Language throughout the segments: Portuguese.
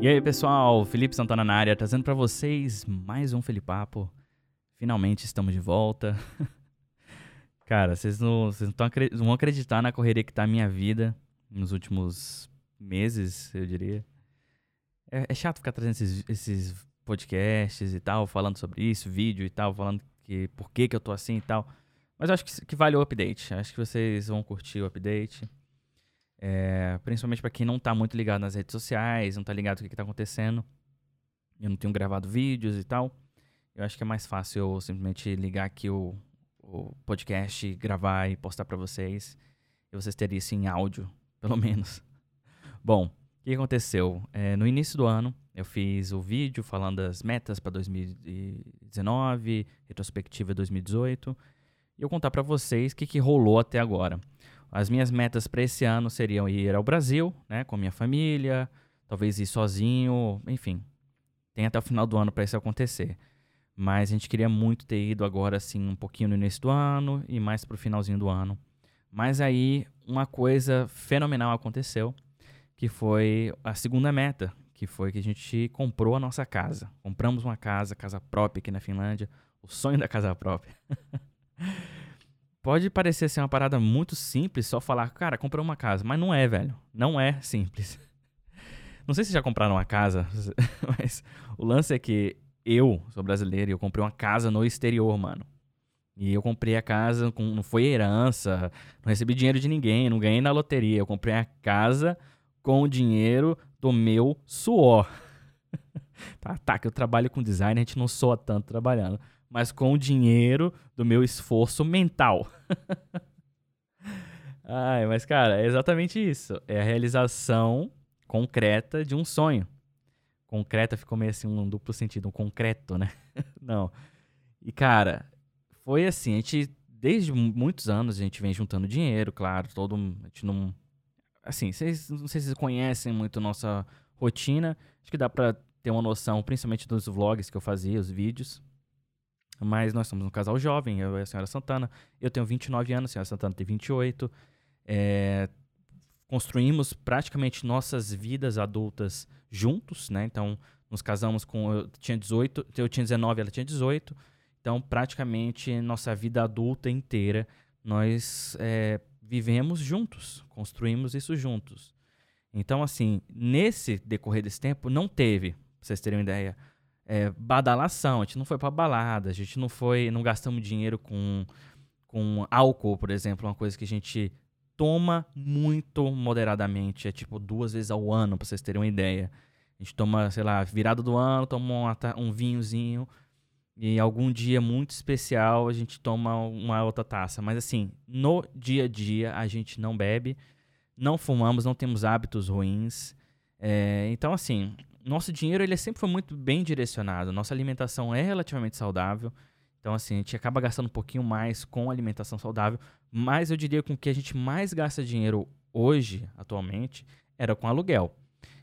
E aí, pessoal, Felipe Santana na área, trazendo para vocês mais um Felipapo. Finalmente estamos de volta. Cara, vocês não, vocês não, não vão acreditar na correria que tá a minha vida nos últimos meses, eu diria. É, é chato ficar trazendo esses, esses, podcasts e tal, falando sobre isso, vídeo e tal, falando que por que, que eu tô assim e tal. Mas eu acho que, que vale o update. Acho que vocês vão curtir o update. É, principalmente para quem não tá muito ligado nas redes sociais, não tá ligado o que, que tá acontecendo. Eu não tenho gravado vídeos e tal. Eu acho que é mais fácil eu simplesmente ligar aqui o, o podcast, gravar e postar para vocês. E vocês terem isso em áudio, pelo menos. Bom, que aconteceu? É, no início do ano, eu fiz o vídeo falando das metas para 2019, retrospectiva 2018. E eu contar para vocês o que, que rolou até agora. As minhas metas para esse ano seriam ir ao Brasil, né, com minha família, talvez ir sozinho, enfim. Tem até o final do ano para isso acontecer. Mas a gente queria muito ter ido agora, assim, um pouquinho no início do ano e mais pro finalzinho do ano. Mas aí uma coisa fenomenal aconteceu, que foi a segunda meta, que foi que a gente comprou a nossa casa. Compramos uma casa, casa própria aqui na Finlândia, o sonho da casa própria. Pode parecer ser uma parada muito simples, só falar, cara, comprei uma casa, mas não é, velho. Não é simples. Não sei se já compraram uma casa, mas o lance é que eu sou brasileiro e eu comprei uma casa no exterior, mano. E eu comprei a casa, com, não foi herança, não recebi dinheiro de ninguém, não ganhei na loteria. Eu comprei a casa com o dinheiro do meu suor. tá, tá, que eu trabalho com design, a gente não soa tanto trabalhando mas com o dinheiro do meu esforço mental. Ai, mas cara, é exatamente isso. É a realização concreta de um sonho. Concreta ficou meio assim um duplo sentido, um concreto, né? Não. E cara, foi assim, a gente desde muitos anos a gente vem juntando dinheiro, claro, todo a gente não assim, vocês não sei se vocês conhecem muito nossa rotina, acho que dá para ter uma noção, principalmente dos vlogs que eu fazia, os vídeos. Mas nós somos um casal jovem, eu e a senhora Santana. Eu tenho 29 anos, a senhora Santana tem 28. É, construímos praticamente nossas vidas adultas juntos, né? Então, nos casamos com. Eu tinha 18, eu tinha 19, ela tinha 18. Então, praticamente nossa vida adulta inteira nós é, vivemos juntos, construímos isso juntos. Então, assim, nesse decorrer desse tempo, não teve, pra vocês terem uma ideia, é, badalação. A gente não foi pra balada, a gente não foi, não gastamos dinheiro com, com álcool, por exemplo, uma coisa que a gente toma muito moderadamente, é tipo duas vezes ao ano, pra vocês terem uma ideia. A gente toma, sei lá, virado do ano, toma um, um vinhozinho. E algum dia muito especial a gente toma uma outra taça. Mas assim, no dia a dia a gente não bebe, não fumamos, não temos hábitos ruins. É, então, assim, nosso dinheiro ele sempre foi muito bem direcionado. Nossa alimentação é relativamente saudável. Então, assim, a gente acaba gastando um pouquinho mais com alimentação saudável. Mas eu diria que o que a gente mais gasta dinheiro hoje, atualmente, era com aluguel.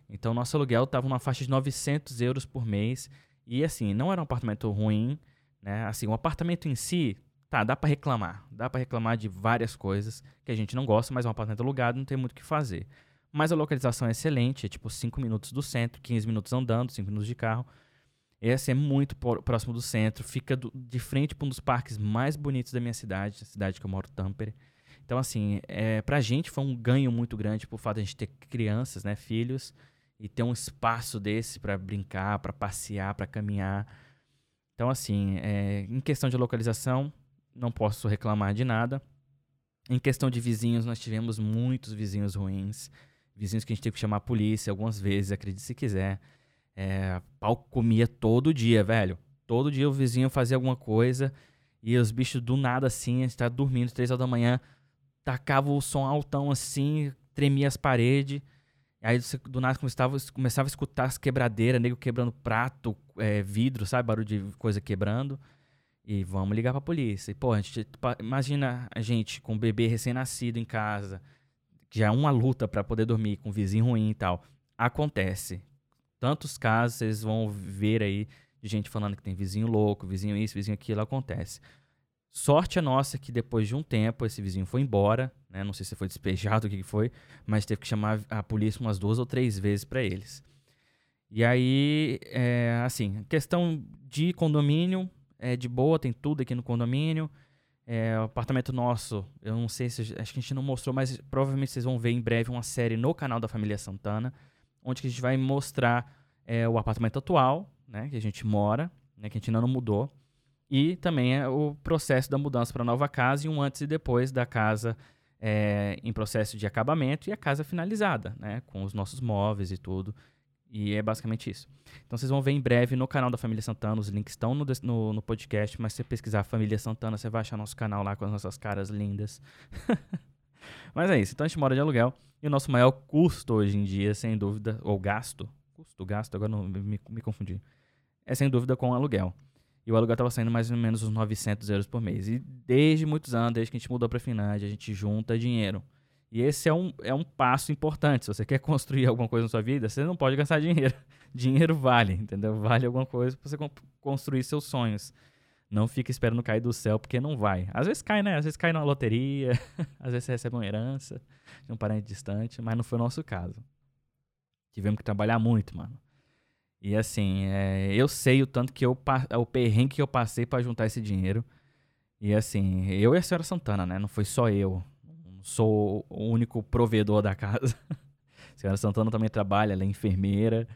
Então, nosso aluguel estava numa faixa de 900 euros por mês. E, assim, não era um apartamento ruim, né? Assim, o apartamento em si, tá, dá para reclamar. Dá para reclamar de várias coisas que a gente não gosta, mas é um apartamento alugado, não tem muito o que fazer. Mas a localização é excelente, é tipo 5 minutos do centro, 15 minutos andando, 5 minutos de carro. Esse é muito próximo do centro, fica do, de frente para um dos parques mais bonitos da minha cidade, a cidade que eu moro, Tampere. Então, assim, é, pra gente foi um ganho muito grande por fato de a gente ter crianças, né, filhos, e ter um espaço desse para brincar, para passear, para caminhar. Então, assim, é, em questão de localização, não posso reclamar de nada. Em questão de vizinhos, nós tivemos muitos vizinhos ruins vizinhos que a gente teve que chamar a polícia algumas vezes, acredite se quiser. É, pau comia todo dia, velho. Todo dia o vizinho fazia alguma coisa e os bichos do nada assim, a gente tá dormindo, três horas da manhã, tacava o som altão assim, tremia as paredes. Aí do nada começava, começava a escutar as quebradeiras, nego quebrando prato, é, vidro, sabe? Barulho de coisa quebrando. E vamos ligar pra polícia. E, pô, a gente, imagina a gente com um bebê recém-nascido em casa que já é uma luta para poder dormir com um vizinho ruim e tal. Acontece. Tantos casos vocês vão ver aí de gente falando que tem vizinho louco, vizinho isso, vizinho aquilo, acontece. Sorte a nossa que depois de um tempo esse vizinho foi embora, né? Não sei se foi despejado, o que foi, mas teve que chamar a polícia umas duas ou três vezes para eles. E aí, é, assim, questão de condomínio, é de boa, tem tudo aqui no condomínio. É, o apartamento nosso, eu não sei se. Acho que a gente não mostrou, mas provavelmente vocês vão ver em breve uma série no canal da família Santana, onde a gente vai mostrar é, o apartamento atual, né, que a gente mora, né, que a gente ainda não mudou, e também é o processo da mudança para a nova casa e um antes e depois da casa é, em processo de acabamento e a casa finalizada, né, com os nossos móveis e tudo. E é basicamente isso. Então vocês vão ver em breve no canal da Família Santana. Os links estão no, no, no podcast, mas se você pesquisar Família Santana, você vai achar nosso canal lá com as nossas caras lindas. mas é isso. Então a gente mora de aluguel. E o nosso maior custo hoje em dia, sem dúvida, ou gasto, custo, gasto, agora não me, me confundi, é sem dúvida com aluguel. E o aluguel estava saindo mais ou menos uns 900 euros por mês. E desde muitos anos, desde que a gente mudou para a Finlândia, a gente junta dinheiro. E esse é um, é um passo importante. Se você quer construir alguma coisa na sua vida, você não pode gastar dinheiro. Dinheiro vale, entendeu? Vale alguma coisa para você construir seus sonhos. Não fica esperando cair do céu, porque não vai. Às vezes cai, né? Às vezes cai na loteria, às vezes você recebe uma herança de um parente distante, mas não foi o nosso caso. Tivemos que trabalhar muito, mano. E assim, é, eu sei o tanto que eu o perrengue que eu passei para juntar esse dinheiro. E assim, eu e a senhora Santana, né? Não foi só eu sou o único provedor da casa. a senhora Santana também trabalha, ela é enfermeira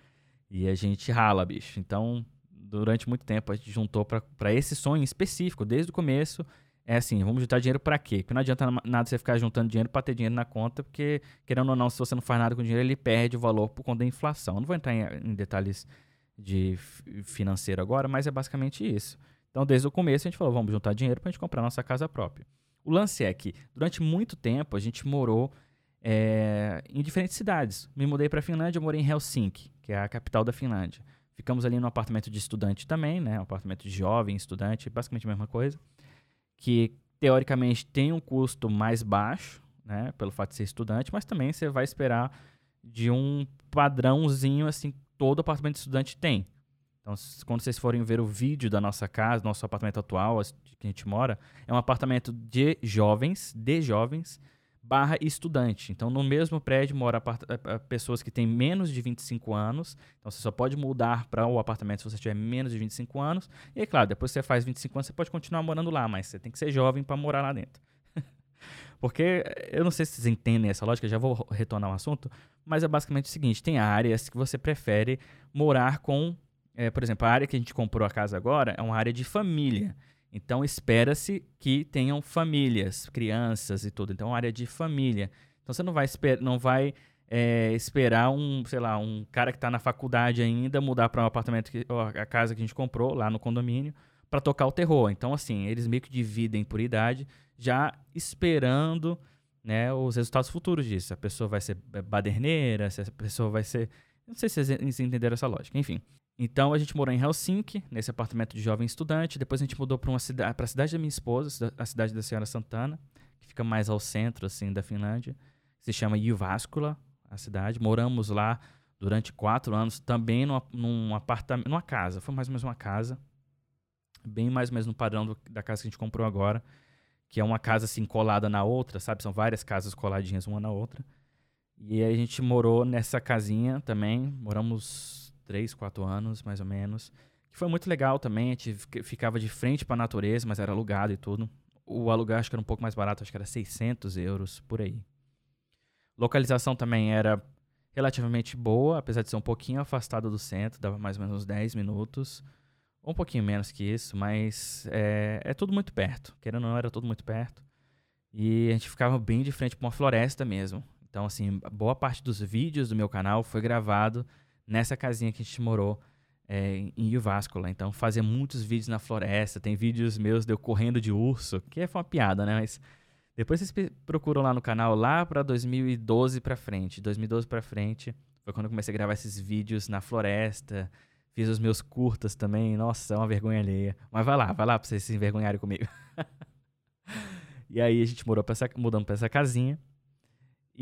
e a gente rala, bicho. Então, durante muito tempo a gente juntou para esse sonho específico, desde o começo. É assim, vamos juntar dinheiro para quê? Porque não adianta nada você ficar juntando dinheiro para ter dinheiro na conta, porque, querendo ou não, se você não faz nada com dinheiro, ele perde o valor por conta da inflação. não vou entrar em, em detalhes de financeiro agora, mas é basicamente isso. Então, desde o começo, a gente falou, vamos juntar dinheiro para a gente comprar nossa casa própria. O lance é que, durante muito tempo, a gente morou é, em diferentes cidades. Me mudei para a Finlândia, morei em Helsinki, que é a capital da Finlândia. Ficamos ali no apartamento de estudante também, né? Um apartamento de jovem, estudante, basicamente a mesma coisa. Que, teoricamente, tem um custo mais baixo, né? Pelo fato de ser estudante, mas também você vai esperar de um padrãozinho, assim, todo apartamento de estudante tem. Então, quando vocês forem ver o vídeo da nossa casa, nosso apartamento atual, que a gente mora, é um apartamento de jovens, de jovens, barra estudante. Então, no mesmo prédio mora pessoas que têm menos de 25 anos. Então, você só pode mudar para o apartamento se você tiver menos de 25 anos. E, é claro, depois que você faz 25 anos, você pode continuar morando lá, mas você tem que ser jovem para morar lá dentro. Porque, eu não sei se vocês entendem essa lógica, já vou retornar ao assunto, mas é basicamente o seguinte: tem áreas que você prefere morar com é, por exemplo, a área que a gente comprou a casa agora é uma área de família. Então espera-se que tenham famílias, crianças e tudo. Então é área de família. Então você não vai, esper não vai é, esperar um, sei lá, um cara que está na faculdade ainda mudar para um apartamento, que, a casa que a gente comprou lá no condomínio, para tocar o terror. Então assim, eles meio que dividem por idade, já esperando né, os resultados futuros disso. Se a pessoa vai ser baderneira, se a pessoa vai ser. Não sei se vocês entenderam essa lógica. Enfim. Então a gente morou em Helsinki, nesse apartamento de jovem estudante. Depois a gente mudou para cida a cidade da minha esposa, a cidade da Senhora Santana, que fica mais ao centro assim da Finlândia. Se chama Jyväskylä, a cidade. Moramos lá durante quatro anos, também num, num apartamento, numa casa. Foi mais ou menos uma casa, bem mais ou menos no padrão do, da casa que a gente comprou agora, que é uma casa assim colada na outra, sabe? São várias casas coladinhas uma na outra. E aí a gente morou nessa casinha também. Moramos três, quatro anos, mais ou menos. Que foi muito legal também, a gente ficava de frente para a natureza, mas era alugado e tudo. O alugar acho que era um pouco mais barato, acho que era 600 euros, por aí. Localização também era relativamente boa, apesar de ser um pouquinho afastado do centro, dava mais ou menos uns 10 minutos. Um pouquinho menos que isso, mas é, é tudo muito perto. Querendo ou não, era tudo muito perto. E a gente ficava bem de frente para uma floresta mesmo. Então, assim, boa parte dos vídeos do meu canal foi gravado nessa casinha que a gente morou é, em Uváscula. Então fazia muitos vídeos na floresta, tem vídeos meus de eu correndo de urso, que foi uma piada, né? Mas depois vocês procuram lá no canal, lá para 2012 para frente. 2012 para frente foi quando eu comecei a gravar esses vídeos na floresta. Fiz os meus curtas também. Nossa, é uma vergonha alheia. Mas vai lá, vai lá pra vocês se envergonharem comigo. e aí a gente morou pra essa, mudamos pra essa casinha.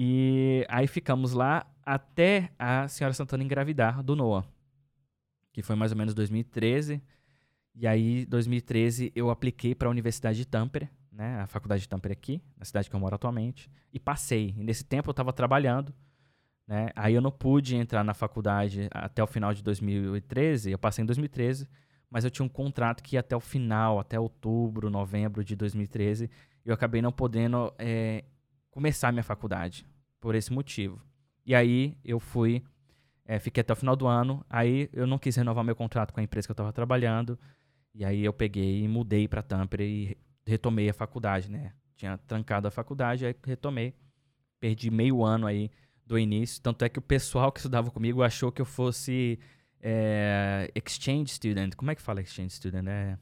E aí ficamos lá até a senhora Santana engravidar do Noah. Que foi mais ou menos 2013. E aí, 2013, eu apliquei para a Universidade de Tampere, né, a faculdade de Tampere aqui, na cidade que eu moro atualmente, e passei. E nesse tempo eu estava trabalhando, né? Aí eu não pude entrar na faculdade até o final de 2013, eu passei em 2013, mas eu tinha um contrato que ia até o final, até outubro, novembro de 2013, e eu acabei não podendo é, começar minha faculdade por esse motivo. E aí eu fui, é, fiquei até o final do ano, aí eu não quis renovar meu contrato com a empresa que eu estava trabalhando, e aí eu peguei e mudei para Tampere e retomei a faculdade, né? Tinha trancado a faculdade, aí retomei. Perdi meio ano aí do início. Tanto é que o pessoal que estudava comigo achou que eu fosse é, exchange student. Como é que fala exchange student? É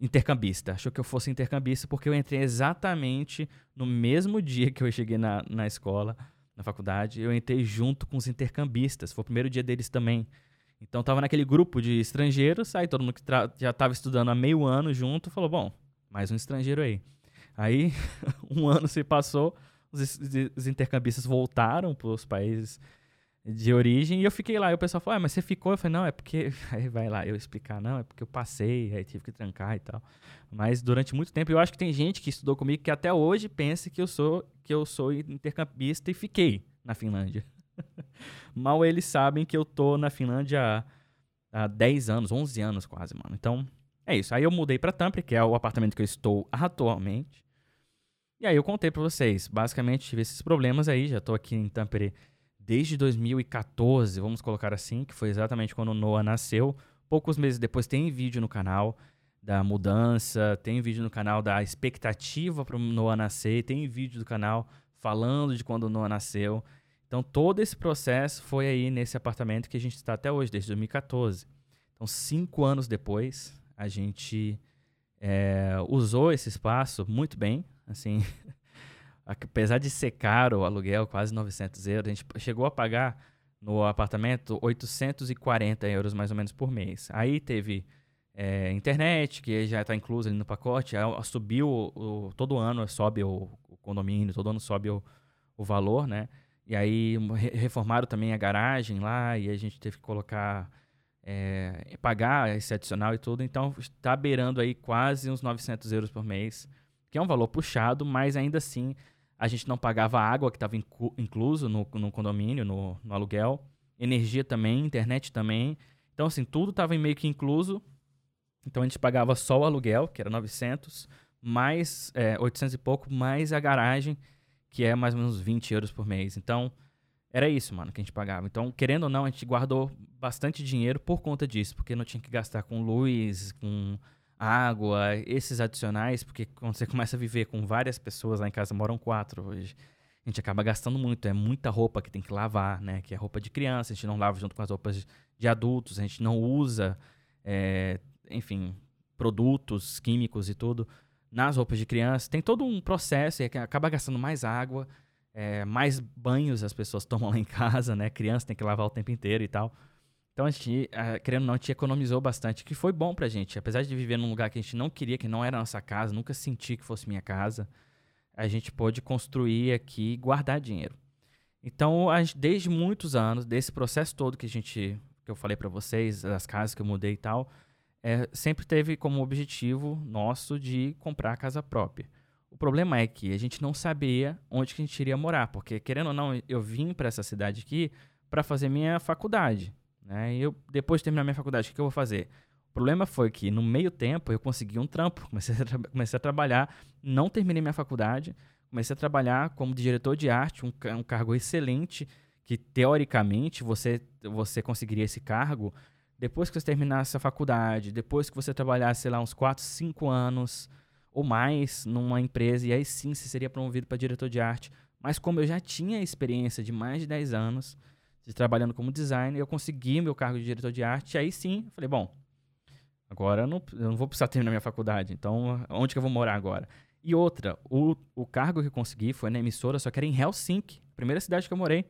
intercambista. Achou que eu fosse intercambista porque eu entrei exatamente no mesmo dia que eu cheguei na, na escola, na faculdade. Eu entrei junto com os intercambistas. Foi o primeiro dia deles também. Então tava naquele grupo de estrangeiros, aí todo mundo que já estava estudando há meio ano junto falou: bom, mais um estrangeiro aí. Aí um ano se passou, os, os intercambistas voltaram para os países de origem e eu fiquei lá. E o pessoal falou: ah, mas você ficou? Eu falei: não, é porque. Aí vai lá eu explicar: não, é porque eu passei, aí tive que trancar e tal. Mas durante muito tempo, eu acho que tem gente que estudou comigo que até hoje pensa que eu sou, que eu sou intercambista e fiquei na Finlândia. Mal eles sabem que eu tô na Finlândia há, há 10 anos, 11 anos quase, mano. Então, é isso. Aí eu mudei para Tampere, que é o apartamento que eu estou atualmente. E aí eu contei para vocês. Basicamente, tive esses problemas aí. Já tô aqui em Tampere desde 2014, vamos colocar assim, que foi exatamente quando o Noah nasceu. Poucos meses depois tem vídeo no canal da mudança, tem vídeo no canal da expectativa para o Noah nascer, tem vídeo do canal falando de quando o Noah nasceu. Então, todo esse processo foi aí nesse apartamento que a gente está até hoje, desde 2014. Então, cinco anos depois, a gente é, usou esse espaço muito bem. Assim, apesar de ser caro o aluguel, quase 900 euros, a gente chegou a pagar no apartamento 840 euros mais ou menos por mês. Aí teve é, internet, que já está incluso ali no pacote, subiu o, todo ano, sobe o, o, condomínio, todo ano sobe o, o valor, né? E aí reformaram também a garagem lá e a gente teve que colocar, é, pagar esse adicional e tudo. Então está beirando aí quase uns 900 euros por mês, que é um valor puxado, mas ainda assim a gente não pagava água que estava incluso no, no condomínio, no, no, aluguel, energia também, internet também. Então assim, tudo estava meio que incluso. Então a gente pagava só o aluguel, que era 900, mais é, 800 e pouco, mais a garagem que é mais ou menos 20 euros por mês. Então, era isso, mano, que a gente pagava. Então, querendo ou não, a gente guardou bastante dinheiro por conta disso, porque não tinha que gastar com luz, com água, esses adicionais, porque quando você começa a viver com várias pessoas lá em casa, moram quatro hoje, a gente acaba gastando muito. É muita roupa que tem que lavar, né? Que é roupa de criança, a gente não lava junto com as roupas de adultos, a gente não usa, é, enfim, produtos químicos e tudo nas roupas de criança. Tem todo um processo e acaba gastando mais água, é, mais banhos as pessoas tomam lá em casa, né? Criança tem que lavar o tempo inteiro e tal. Então a gente, querendo ou não, a gente economizou bastante, que foi bom pra gente. Apesar de viver num lugar que a gente não queria, que não era nossa casa, nunca senti que fosse minha casa, a gente pôde construir aqui e guardar dinheiro. Então, gente, desde muitos anos, desse processo todo que a gente, que eu falei para vocês, as casas que eu mudei e tal, é, sempre teve como objetivo nosso de comprar a casa própria. O problema é que a gente não sabia onde que a gente iria morar, porque querendo ou não, eu vim para essa cidade aqui para fazer minha faculdade. Né? E eu, depois de terminar minha faculdade, o que, que eu vou fazer? O problema foi que no meio tempo eu consegui um trampo, comecei a, comecei a trabalhar, não terminei minha faculdade, comecei a trabalhar como diretor de arte, um, um cargo excelente, que teoricamente você, você conseguiria esse cargo depois que você terminasse a faculdade, depois que você trabalhasse, sei lá, uns 4, 5 anos ou mais numa empresa, e aí sim você seria promovido para diretor de arte. Mas como eu já tinha experiência de mais de 10 anos de trabalhando como designer, eu consegui meu cargo de diretor de arte, aí sim, eu falei, bom, agora eu não, eu não vou precisar terminar minha faculdade, então onde que eu vou morar agora? E outra, o, o cargo que eu consegui foi na emissora, só que era em Helsinki, primeira cidade que eu morei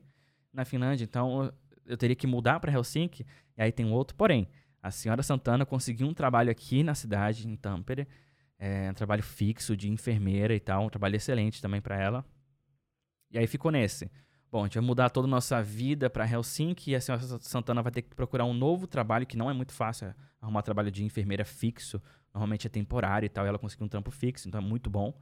na Finlândia, então eu teria que mudar para Helsinki, e aí tem um outro porém. A senhora Santana conseguiu um trabalho aqui na cidade, em Tampere, é, um trabalho fixo de enfermeira e tal, um trabalho excelente também para ela. E aí ficou nesse. Bom, a gente vai mudar toda a nossa vida para Helsinki e a senhora Santana vai ter que procurar um novo trabalho, que não é muito fácil é arrumar trabalho de enfermeira fixo, normalmente é temporário e tal, e ela conseguiu um trampo fixo, então é muito bom.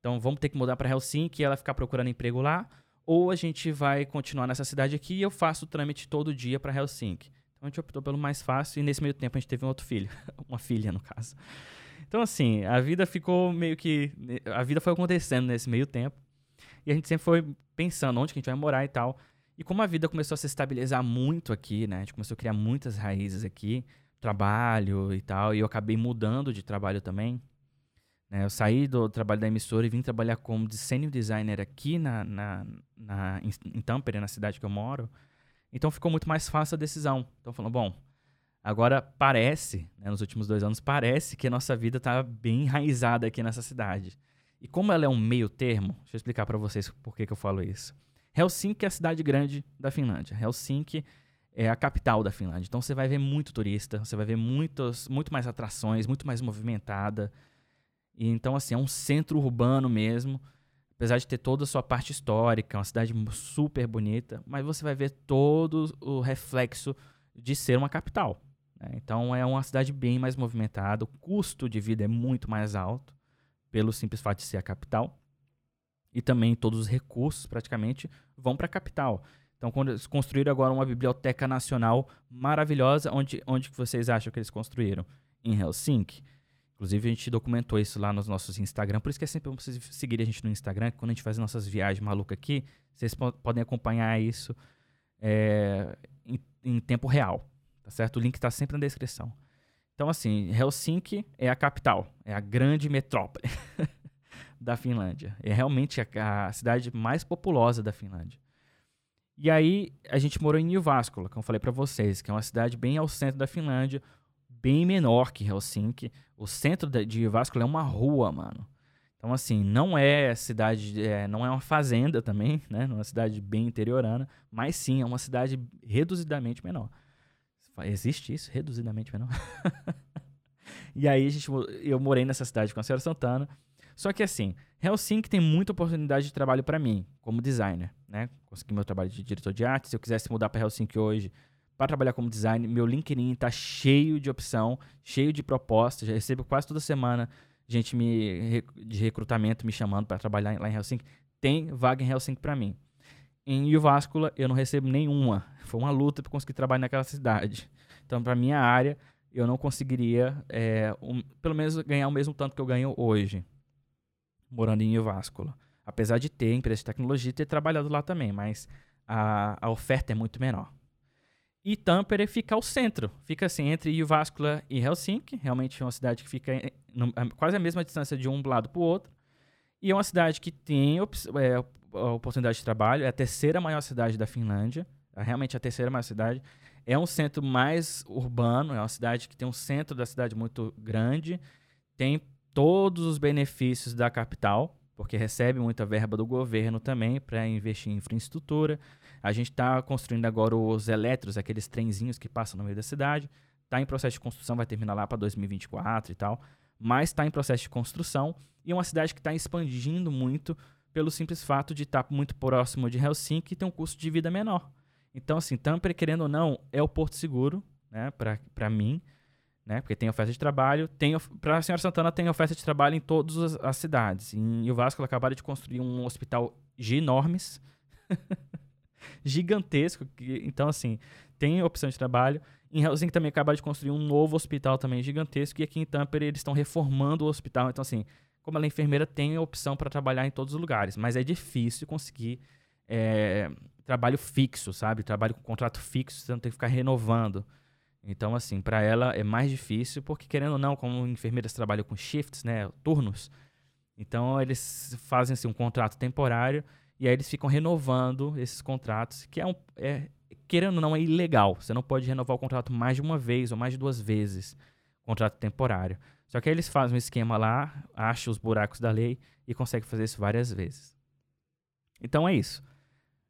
Então vamos ter que mudar para Helsinki e ela ficar procurando emprego lá, ou a gente vai continuar nessa cidade aqui e eu faço o trâmite todo dia para Helsinki. Então a gente optou pelo mais fácil e nesse meio tempo a gente teve um outro filho, uma filha no caso. Então assim, a vida ficou meio que a vida foi acontecendo nesse meio tempo. E a gente sempre foi pensando onde que a gente vai morar e tal. E como a vida começou a se estabilizar muito aqui, né? A gente começou a criar muitas raízes aqui, trabalho e tal, e eu acabei mudando de trabalho também. Né? Eu saí do trabalho da emissora e vim trabalhar como design designer aqui na, na, na, em, em Tampere, na cidade que eu moro. Então ficou muito mais fácil a decisão. Então falando, bom, agora parece, né, nos últimos dois anos, parece que a nossa vida está bem enraizada aqui nessa cidade. E como ela é um meio termo, deixa eu explicar para vocês por que, que eu falo isso. Helsinki é a cidade grande da Finlândia. Helsinki é a capital da Finlândia. Então você vai ver muito turista, você vai ver muitos, muito mais atrações, muito mais movimentada. E então, assim, é um centro urbano mesmo. Apesar de ter toda a sua parte histórica, é uma cidade super bonita, mas você vai ver todo o reflexo de ser uma capital. Né? Então é uma cidade bem mais movimentada, o custo de vida é muito mais alto pelo simples fato de ser a capital. E também todos os recursos, praticamente, vão para a capital. Então, construíram agora uma biblioteca nacional maravilhosa, onde, onde vocês acham que eles construíram? Em Helsinki. Inclusive, a gente documentou isso lá nos nossos Instagram. Por isso que é sempre bom vocês seguirem a gente no Instagram. Que quando a gente faz nossas viagens malucas aqui, vocês podem acompanhar isso é, em, em tempo real. Tá certo? O link está sempre na descrição. Então, assim, Helsinki é a capital, é a grande metrópole da Finlândia. É realmente a, a, cidade mais populosa da Finlândia. E aí, a gente morou em Jyväskylä, como eu falei para vocês, que é uma cidade bem ao centro da Finlândia, bem menor que Helsinki. O centro de Jyväskylä é uma rua, mano. Então, assim, não é cidade, é, não é uma fazenda também, né? É uma cidade bem interiorana, mas sim é uma cidade reduzidamente menor. Existe isso? Reduzidamente menor? e aí a gente, eu morei nessa cidade com a senhora Santana. Só que assim, Helsinki tem muita oportunidade de trabalho para mim, como designer, né? Consegui meu trabalho de diretor de arte. Se eu quisesse mudar para Helsinki hoje para trabalhar como designer, meu LinkedIn tá cheio de opção, cheio de propostas. Já recebo quase toda semana gente me, de recrutamento me chamando para trabalhar lá em Helsinki. Tem vaga em Helsinki para mim. Em Jyväskylä eu não recebo nenhuma. Foi uma luta para conseguir trabalhar naquela cidade. Então, para minha área, eu não conseguiria, é, um, pelo menos, ganhar o mesmo tanto que eu ganho hoje, morando em Jyväskylä. Apesar de ter empresa de tecnologia e ter trabalhado lá também, mas a, a oferta é muito menor. E Tampere fica ao centro, fica assim entre Jyväskylä e Helsinki, realmente é uma cidade que fica no, quase a mesma distância de um lado para o outro. E é uma cidade que tem é, oportunidade de trabalho, é a terceira maior cidade da Finlândia, é realmente a terceira maior cidade. É um centro mais urbano, é uma cidade que tem um centro da cidade muito grande, tem todos os benefícios da capital, porque recebe muita verba do governo também para investir em infraestrutura. A gente está construindo agora os elétricos, aqueles trenzinhos que passam no meio da cidade. Está em processo de construção, vai terminar lá para 2024 e tal. Mas está em processo de construção e é uma cidade que está expandindo muito pelo simples fato de estar muito próximo de Helsinki e ter um custo de vida menor. Então, assim, Tampere, querendo ou não, é o porto seguro, né, para mim, né, porque tem oferta de trabalho. Tem, para a senhora Santana, tem oferta de trabalho em todas as, as cidades. Em Vasco, acabaram de construir um hospital enormes, gigantesco. Então, assim, tem opção de trabalho. Em Helsinki também acabaram de construir um novo hospital também gigantesco. E aqui em Tampere eles estão reformando o hospital. Então, assim, como ela é enfermeira, tem a opção para trabalhar em todos os lugares, mas é difícil conseguir é, trabalho fixo, sabe? Trabalho com contrato fixo, você não tem que ficar renovando. Então, assim, para ela é mais difícil, porque querendo ou não, como enfermeiras trabalham com shifts, né, turnos, então eles fazem assim, um contrato temporário e aí eles ficam renovando esses contratos, que é um. É, querendo ou não, é ilegal. Você não pode renovar o contrato mais de uma vez ou mais de duas vezes, contrato temporário. Só que aí eles fazem um esquema lá, acham os buracos da lei e conseguem fazer isso várias vezes. Então é isso.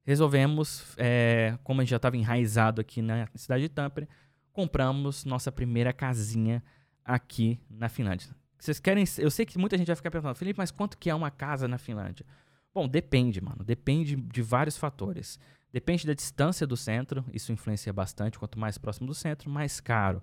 Resolvemos, é, como a gente já estava enraizado aqui na cidade de Tampere, compramos nossa primeira casinha aqui na Finlândia. Vocês querem? Eu sei que muita gente vai ficar perguntando, Felipe, mas quanto que é uma casa na Finlândia? Bom, depende, mano. Depende de vários fatores. Depende da distância do centro, isso influencia bastante. Quanto mais próximo do centro, mais caro.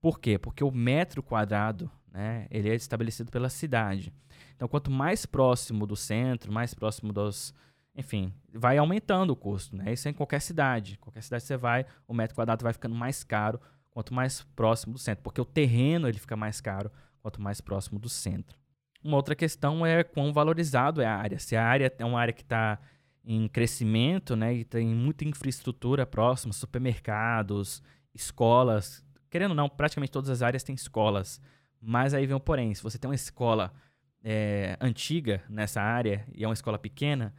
Por quê? Porque o metro quadrado, né, ele é estabelecido pela cidade. Então, quanto mais próximo do centro, mais próximo dos, enfim, vai aumentando o custo, né? Isso é em qualquer cidade. Qualquer cidade você vai, o metro quadrado vai ficando mais caro quanto mais próximo do centro, porque o terreno ele fica mais caro quanto mais próximo do centro. Uma outra questão é quão valorizado é a área. Se a área é uma área que está em crescimento, né, e tem muita infraestrutura próxima, supermercados, escolas, querendo ou não, praticamente todas as áreas têm escolas. Mas aí vem o porém, se você tem uma escola é, antiga nessa área e é uma escola pequena,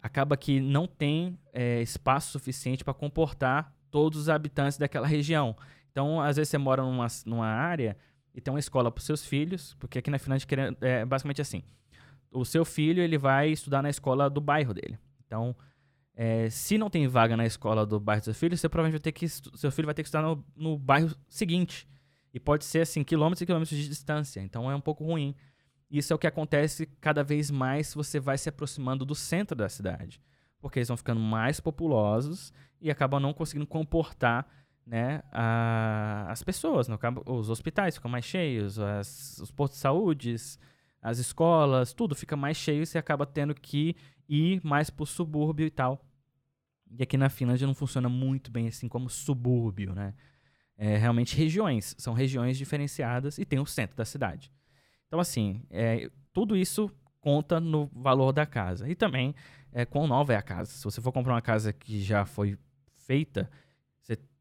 acaba que não tem é, espaço suficiente para comportar todos os habitantes daquela região. Então, às vezes você mora numa, numa área e tem uma escola para os seus filhos, porque aqui na Finlândia é basicamente assim. O seu filho ele vai estudar na escola do bairro dele. Então, é, se não tem vaga na escola do bairro do seu filho, você provavelmente vai ter que seu filho vai ter que estudar no, no bairro seguinte. E pode ser assim, quilômetros e quilômetros de distância. Então é um pouco ruim. Isso é o que acontece cada vez mais você vai se aproximando do centro da cidade. Porque eles vão ficando mais populosos e acabam não conseguindo comportar né, a, as pessoas. Cabo, os hospitais ficam mais cheios, as, os postos de saúde, as escolas, tudo fica mais cheio e você acaba tendo que ir mais para o subúrbio e tal. E aqui na Finlândia não funciona muito bem assim como subúrbio, né? É, realmente regiões, são regiões diferenciadas e tem o centro da cidade. Então, assim, é, tudo isso conta no valor da casa. E também, é, quão nova é a casa. Se você for comprar uma casa que já foi feita,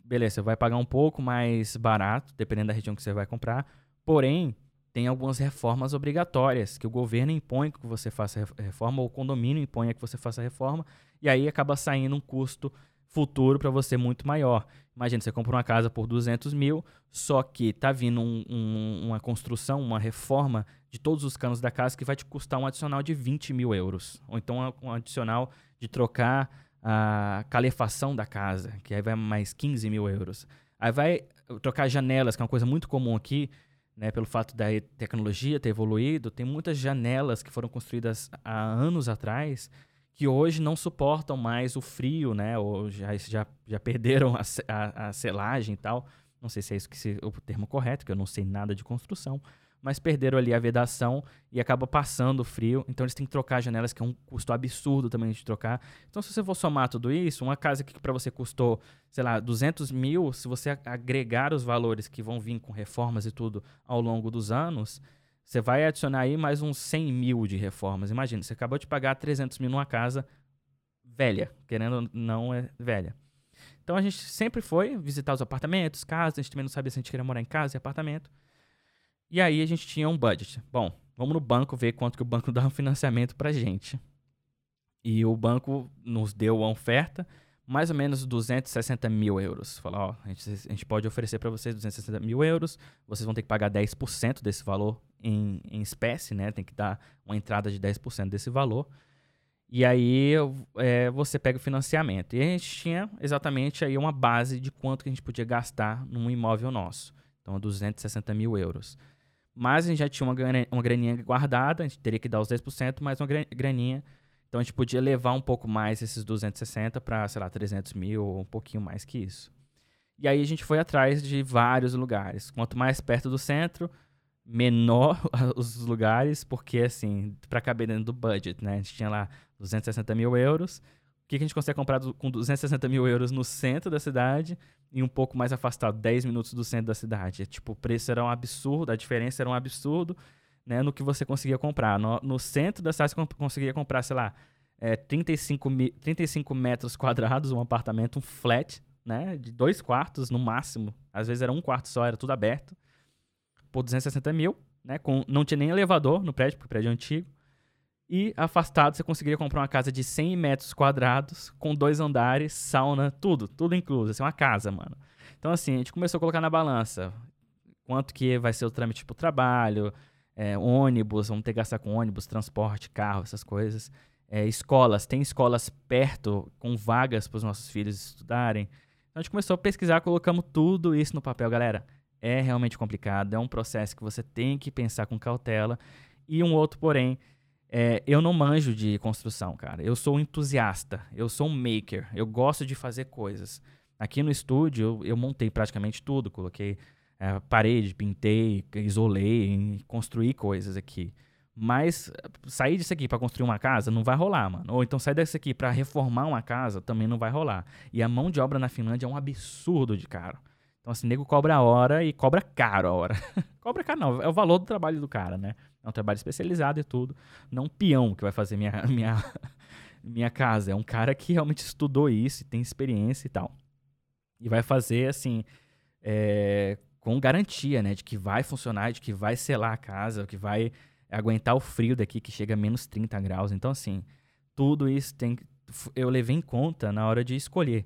beleza, você vai pagar um pouco mais barato, dependendo da região que você vai comprar. Porém, tem algumas reformas obrigatórias que o governo impõe que você faça reforma, ou o condomínio impõe que você faça reforma, e aí acaba saindo um custo futuro para você muito maior. Imagina, você compra uma casa por 200 mil, só que tá vindo um, um, uma construção, uma reforma de todos os canos da casa que vai te custar um adicional de 20 mil euros. Ou então um adicional de trocar a calefação da casa, que aí vai mais 15 mil euros. Aí vai trocar janelas, que é uma coisa muito comum aqui, né, pelo fato da tecnologia ter evoluído. Tem muitas janelas que foram construídas há anos atrás que hoje não suportam mais o frio, né, ou já, já, já perderam a, a, a selagem e tal. Não sei se é isso que se, o termo correto, que eu não sei nada de construção mas perderam ali a vedação e acaba passando frio. Então eles têm que trocar janelas, que é um custo absurdo também de trocar. Então, se você for somar tudo isso, uma casa que para você custou, sei lá, 200 mil, se você agregar os valores que vão vir com reformas e tudo ao longo dos anos, você vai adicionar aí mais uns 100 mil de reformas. Imagina, você acabou de pagar 300 mil numa casa velha, querendo não é velha. Então a gente sempre foi visitar os apartamentos, casas, a gente também não sabia se a gente queria morar em casa e apartamento. E aí a gente tinha um budget. Bom, vamos no banco ver quanto que o banco dá um financiamento pra gente. E o banco nos deu uma oferta, mais ou menos 260 mil euros. Falou, ó, a gente, a gente pode oferecer para vocês 260 mil euros, vocês vão ter que pagar 10% desse valor em, em espécie, né? Tem que dar uma entrada de 10% desse valor. E aí é, você pega o financiamento. E a gente tinha exatamente aí uma base de quanto que a gente podia gastar num imóvel nosso. Então, 260 mil euros. Mas a gente já tinha uma, uma graninha guardada, a gente teria que dar os 10%, mais uma graninha. Então a gente podia levar um pouco mais esses 260 para, sei lá, 300 mil ou um pouquinho mais que isso. E aí a gente foi atrás de vários lugares. Quanto mais perto do centro, menor os lugares, porque assim, para caber dentro do budget, né? A gente tinha lá 260 mil euros que, que a gente consegue comprar com 260 mil euros no centro da cidade e um pouco mais afastado, 10 minutos do centro da cidade. É, tipo, o preço era um absurdo, a diferença era um absurdo né, no que você conseguia comprar. No, no centro da cidade você conseguia comprar, sei lá, é, 35, mi, 35 metros quadrados, um apartamento, um flat, né, de dois quartos no máximo. Às vezes era um quarto só, era tudo aberto, por 260 mil. Né, com, não tinha nem elevador no prédio, porque o prédio é antigo. E afastado você conseguiria comprar uma casa de 100 metros quadrados, com dois andares, sauna, tudo, tudo incluso. Assim, uma casa, mano. Então, assim, a gente começou a colocar na balança quanto que vai ser o trâmite pro trabalho, é, ônibus, vamos ter que gastar com ônibus, transporte, carro, essas coisas. É, escolas, tem escolas perto com vagas para os nossos filhos estudarem. Então a gente começou a pesquisar, colocamos tudo isso no papel, galera. É realmente complicado, é um processo que você tem que pensar com cautela. E um outro, porém, é, eu não manjo de construção, cara. Eu sou um entusiasta, eu sou um maker, eu gosto de fazer coisas. Aqui no estúdio, eu, eu montei praticamente tudo, coloquei é, parede, pintei, isolei, construí coisas aqui. Mas sair disso aqui para construir uma casa não vai rolar, mano. Ou então sair disso aqui para reformar uma casa também não vai rolar. E a mão de obra na Finlândia é um absurdo de caro. Então, assim, nego cobra a hora e cobra caro a hora. cobra caro não, é o valor do trabalho do cara, né? É um trabalho especializado e tudo. Não um peão que vai fazer minha, minha, minha casa. É um cara que realmente estudou isso e tem experiência e tal. E vai fazer, assim, é, com garantia, né? De que vai funcionar, de que vai selar a casa, que vai aguentar o frio daqui, que chega a menos 30 graus. Então, assim, tudo isso tem, eu levei em conta na hora de escolher.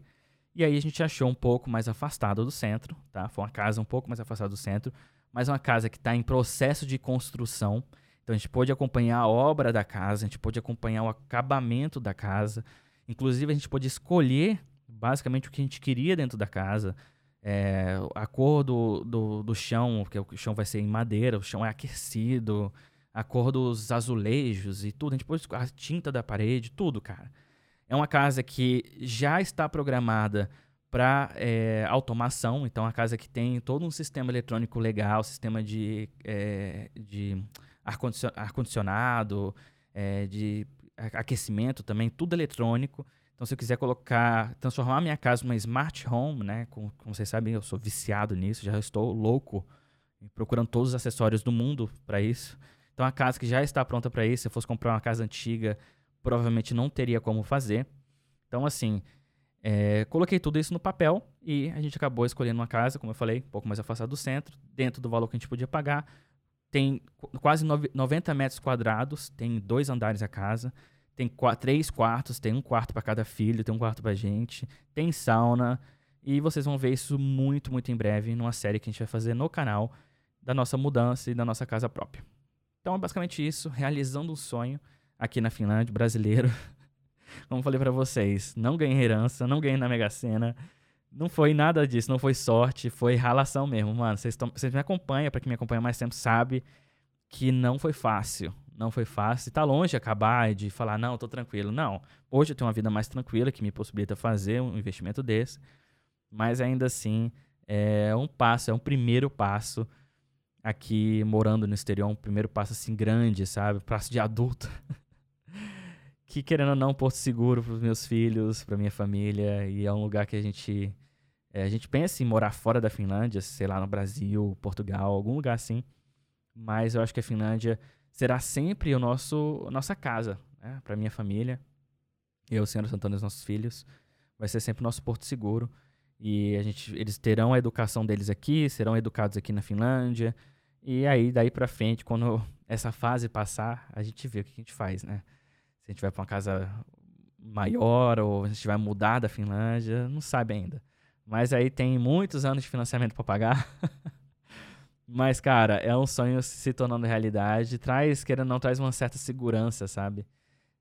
E aí a gente achou um pouco mais afastado do centro, tá? Foi uma casa um pouco mais afastada do centro, mas uma casa que está em processo de construção. Então a gente pôde acompanhar a obra da casa, a gente pôde acompanhar o acabamento da casa. Inclusive a gente pôde escolher basicamente o que a gente queria dentro da casa. É, a cor do, do, do chão, porque o chão vai ser em madeira, o chão é aquecido, a cor dos azulejos e tudo. A gente pôde a tinta da parede, tudo, cara. É uma casa que já está programada para é, automação, então a casa que tem todo um sistema eletrônico legal, sistema de, é, de ar-condicionado, é, de aquecimento também, tudo eletrônico. Então, se eu quiser colocar, transformar minha casa numa smart home, né? Como, como vocês sabem, eu sou viciado nisso, já estou louco procurando todos os acessórios do mundo para isso. Então, a casa que já está pronta para isso, se eu fosse comprar uma casa antiga, provavelmente não teria como fazer. Então, assim, é, coloquei tudo isso no papel e a gente acabou escolhendo uma casa, como eu falei, um pouco mais afastada do centro, dentro do valor que a gente podia pagar. Tem quase 90 metros quadrados, tem dois andares a casa, tem quatro, três quartos, tem um quarto para cada filho, tem um quarto para gente, tem sauna. E vocês vão ver isso muito, muito em breve numa série que a gente vai fazer no canal da nossa mudança e da nossa casa própria. Então é basicamente isso, realizando um sonho aqui na Finlândia, brasileiro. Como falei para vocês, não ganhei herança, não ganhei na Mega Sena. Não foi nada disso, não foi sorte, foi ralação mesmo, mano. Vocês, vocês me acompanham, para quem me acompanha mais tempo sabe que não foi fácil. Não foi fácil. Tá longe de acabar e de falar, não, tô tranquilo. Não. Hoje eu tenho uma vida mais tranquila que me possibilita fazer um investimento desse. Mas ainda assim, é um passo, é um primeiro passo aqui morando no exterior, um primeiro passo assim grande, sabe? Passo de adulto. que querendo ou não, porto seguro para os meus filhos, para minha família, e é um lugar que a gente é, a gente pensa em morar fora da Finlândia, sei lá, no Brasil, Portugal, algum lugar assim. Mas eu acho que a Finlândia será sempre o nosso nossa casa, né? para minha família. Eu, Senhor Santana os nossos filhos, vai ser sempre o nosso porto seguro. E a gente, eles terão a educação deles aqui, serão educados aqui na Finlândia. E aí, daí para frente, quando essa fase passar, a gente vê o que a gente faz, né? Se a gente vai para uma casa maior ou a gente vai mudar da Finlândia, não sabe ainda. Mas aí tem muitos anos de financiamento para pagar. Mas, cara, é um sonho se tornando realidade. Traz, querendo ou não, traz uma certa segurança, sabe?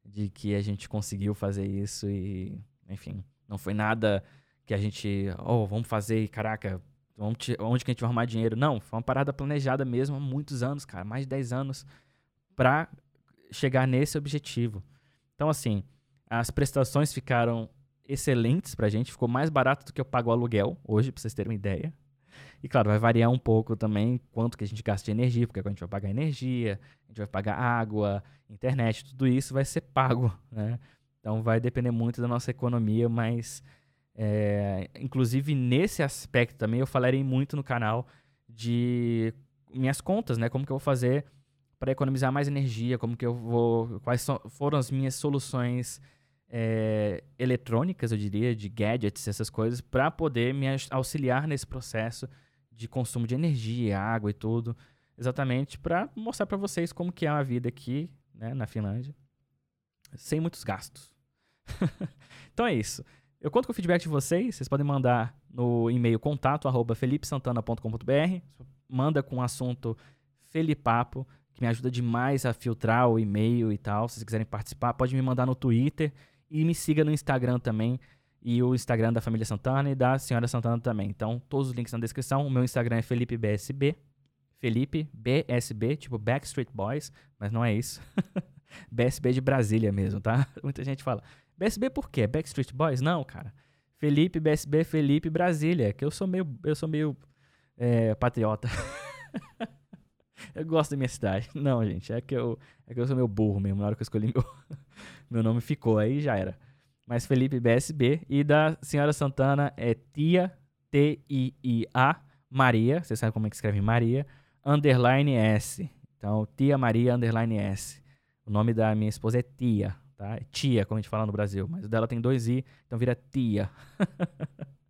De que a gente conseguiu fazer isso e, enfim, não foi nada que a gente, oh, vamos fazer e, caraca, vamos onde que a gente vai arrumar dinheiro? Não, foi uma parada planejada mesmo há muitos anos, cara, mais de 10 anos, pra chegar nesse objetivo. Então, assim, as prestações ficaram excelentes pra gente, ficou mais barato do que eu pago o aluguel hoje, pra vocês terem uma ideia. E claro, vai variar um pouco também quanto que a gente gasta de energia, porque a gente vai pagar energia, a gente vai pagar água, internet, tudo isso vai ser pago, né? Então vai depender muito da nossa economia, mas é, inclusive nesse aspecto também eu falarei muito no canal de minhas contas, né? Como que eu vou fazer para economizar mais energia, como que eu vou, quais so, foram as minhas soluções é, eletrônicas, eu diria, de gadgets, essas coisas, para poder me auxiliar nesse processo de consumo de energia, água e tudo, exatamente para mostrar para vocês como que é a vida aqui, né, na Finlândia, sem muitos gastos. então é isso. Eu conto com o feedback de vocês. Vocês podem mandar no e-mail contato. Manda com o assunto Felipapo que me ajuda demais a filtrar o e-mail e tal. Se vocês quiserem participar, pode me mandar no Twitter e me siga no Instagram também. E o Instagram da família Santana e da senhora Santana também. Então, todos os links na descrição. O meu Instagram é FelipeBSB. Felipe BSB, tipo Backstreet Boys, mas não é isso. BSB de Brasília mesmo, tá? Muita gente fala. BSB por quê? Backstreet Boys? Não, cara. Felipe BSB, Felipe Brasília, que eu sou meio, eu sou meio é, patriota. eu gosto da minha cidade. Não, gente, é que eu, é que eu sou meio burro mesmo. Na hora que eu escolhi meu, meu nome ficou, aí já era. Mas Felipe BSB e da senhora Santana é Tia T-I-I-A Maria, você sabe como é que escreve Maria, underline S. Então, Tia Maria underline S. O nome da minha esposa é Tia, tá? É tia, como a gente fala no Brasil, mas o dela tem dois I, então vira Tia.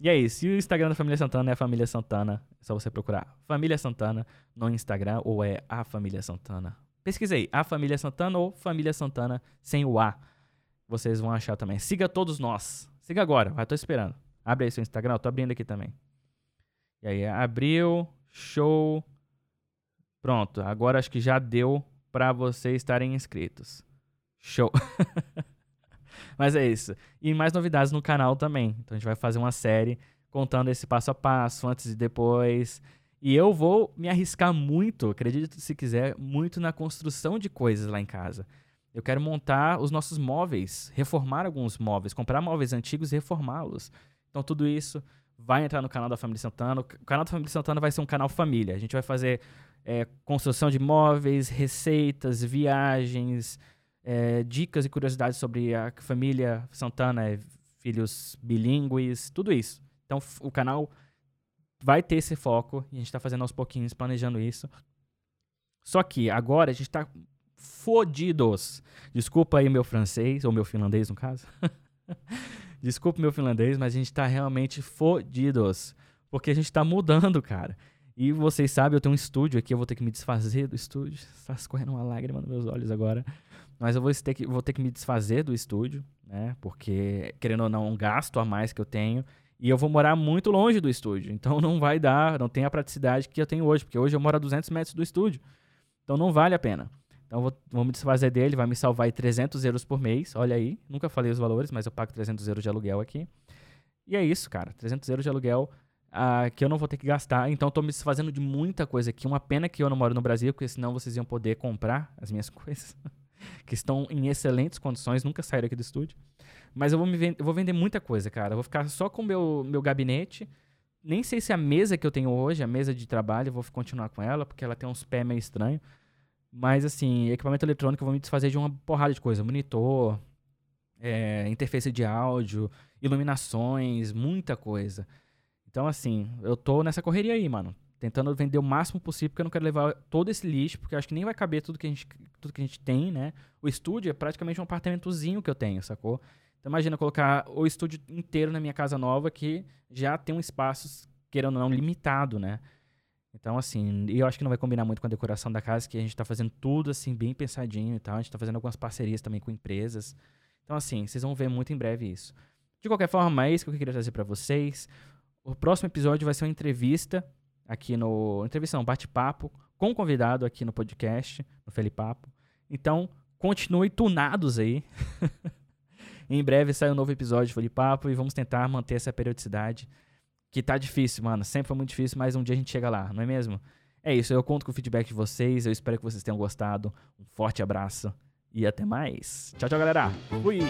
e é isso. E o Instagram da Família Santana é a Família Santana. É só você procurar Família Santana no Instagram ou é a Família Santana. Pesquisei, a Família Santana ou Família Santana sem o A. Vocês vão achar também. Siga todos nós. Siga agora, vai, tô esperando. Abre aí seu Instagram, eu tô abrindo aqui também. E aí, abriu, show. Pronto, agora acho que já deu para vocês estarem inscritos. Show. Mas é isso. E mais novidades no canal também. Então a gente vai fazer uma série contando esse passo a passo, antes e depois. E eu vou me arriscar muito, acredite se quiser, muito na construção de coisas lá em casa. Eu quero montar os nossos móveis, reformar alguns móveis, comprar móveis antigos e reformá-los. Então tudo isso vai entrar no canal da Família Santana. O canal da Família Santana vai ser um canal família. A gente vai fazer é, construção de móveis, receitas, viagens, é, dicas e curiosidades sobre a família Santana, é, filhos bilíngues, tudo isso. Então o canal vai ter esse foco e a gente está fazendo aos pouquinhos, planejando isso. Só que agora a gente está fodidos. Desculpa aí meu francês, ou meu finlandês no caso. Desculpa meu finlandês, mas a gente tá realmente fodidos. Porque a gente tá mudando, cara. E vocês sabem, eu tenho um estúdio aqui, eu vou ter que me desfazer do estúdio. Está escorrendo uma lágrima nos meus olhos agora. Mas eu vou ter que, vou ter que me desfazer do estúdio, né? Porque, querendo ou não, um gasto a mais que eu tenho. E eu vou morar muito longe do estúdio. Então não vai dar, não tem a praticidade que eu tenho hoje. Porque hoje eu moro a 200 metros do estúdio. Então não vale a pena. Então vou, vou me desfazer dele, vai me salvar aí 300 euros por mês. Olha aí, nunca falei os valores, mas eu pago 300 euros de aluguel aqui. E é isso, cara. 300 euros de aluguel uh, que eu não vou ter que gastar. Então estou me desfazendo de muita coisa aqui. Uma pena que eu não moro no Brasil, porque senão vocês iam poder comprar as minhas coisas. Que estão em excelentes condições, nunca saíram aqui do estúdio. Mas eu vou, me vend eu vou vender muita coisa, cara. Eu vou ficar só com o meu, meu gabinete. Nem sei se a mesa que eu tenho hoje, a mesa de trabalho, eu vou continuar com ela, porque ela tem uns pés meio estranhos. Mas, assim, equipamento eletrônico eu vou me desfazer de uma porrada de coisa. Monitor, é, interface de áudio, iluminações, muita coisa. Então, assim, eu tô nessa correria aí, mano. Tentando vender o máximo possível, porque eu não quero levar todo esse lixo, porque eu acho que nem vai caber tudo que a gente, tudo que a gente tem, né? O estúdio é praticamente um apartamentozinho que eu tenho, sacou? Então imagina colocar o estúdio inteiro na minha casa nova, que já tem um espaço, querendo ou não, limitado, né? Então, assim, eu acho que não vai combinar muito com a decoração da casa, que a gente está fazendo tudo, assim, bem pensadinho e tal. A gente está fazendo algumas parcerias também com empresas. Então, assim, vocês vão ver muito em breve isso. De qualquer forma, é isso que eu queria trazer para vocês. O próximo episódio vai ser uma entrevista aqui no... Entrevista não, bate-papo com um convidado aqui no podcast, no Felipapo. Então, continue tunados aí. em breve sai um novo episódio de Felipapo e vamos tentar manter essa periodicidade que tá difícil, mano. Sempre foi muito difícil, mas um dia a gente chega lá, não é mesmo? É isso, eu conto com o feedback de vocês. Eu espero que vocês tenham gostado. Um forte abraço e até mais. Tchau, tchau, galera. Fui!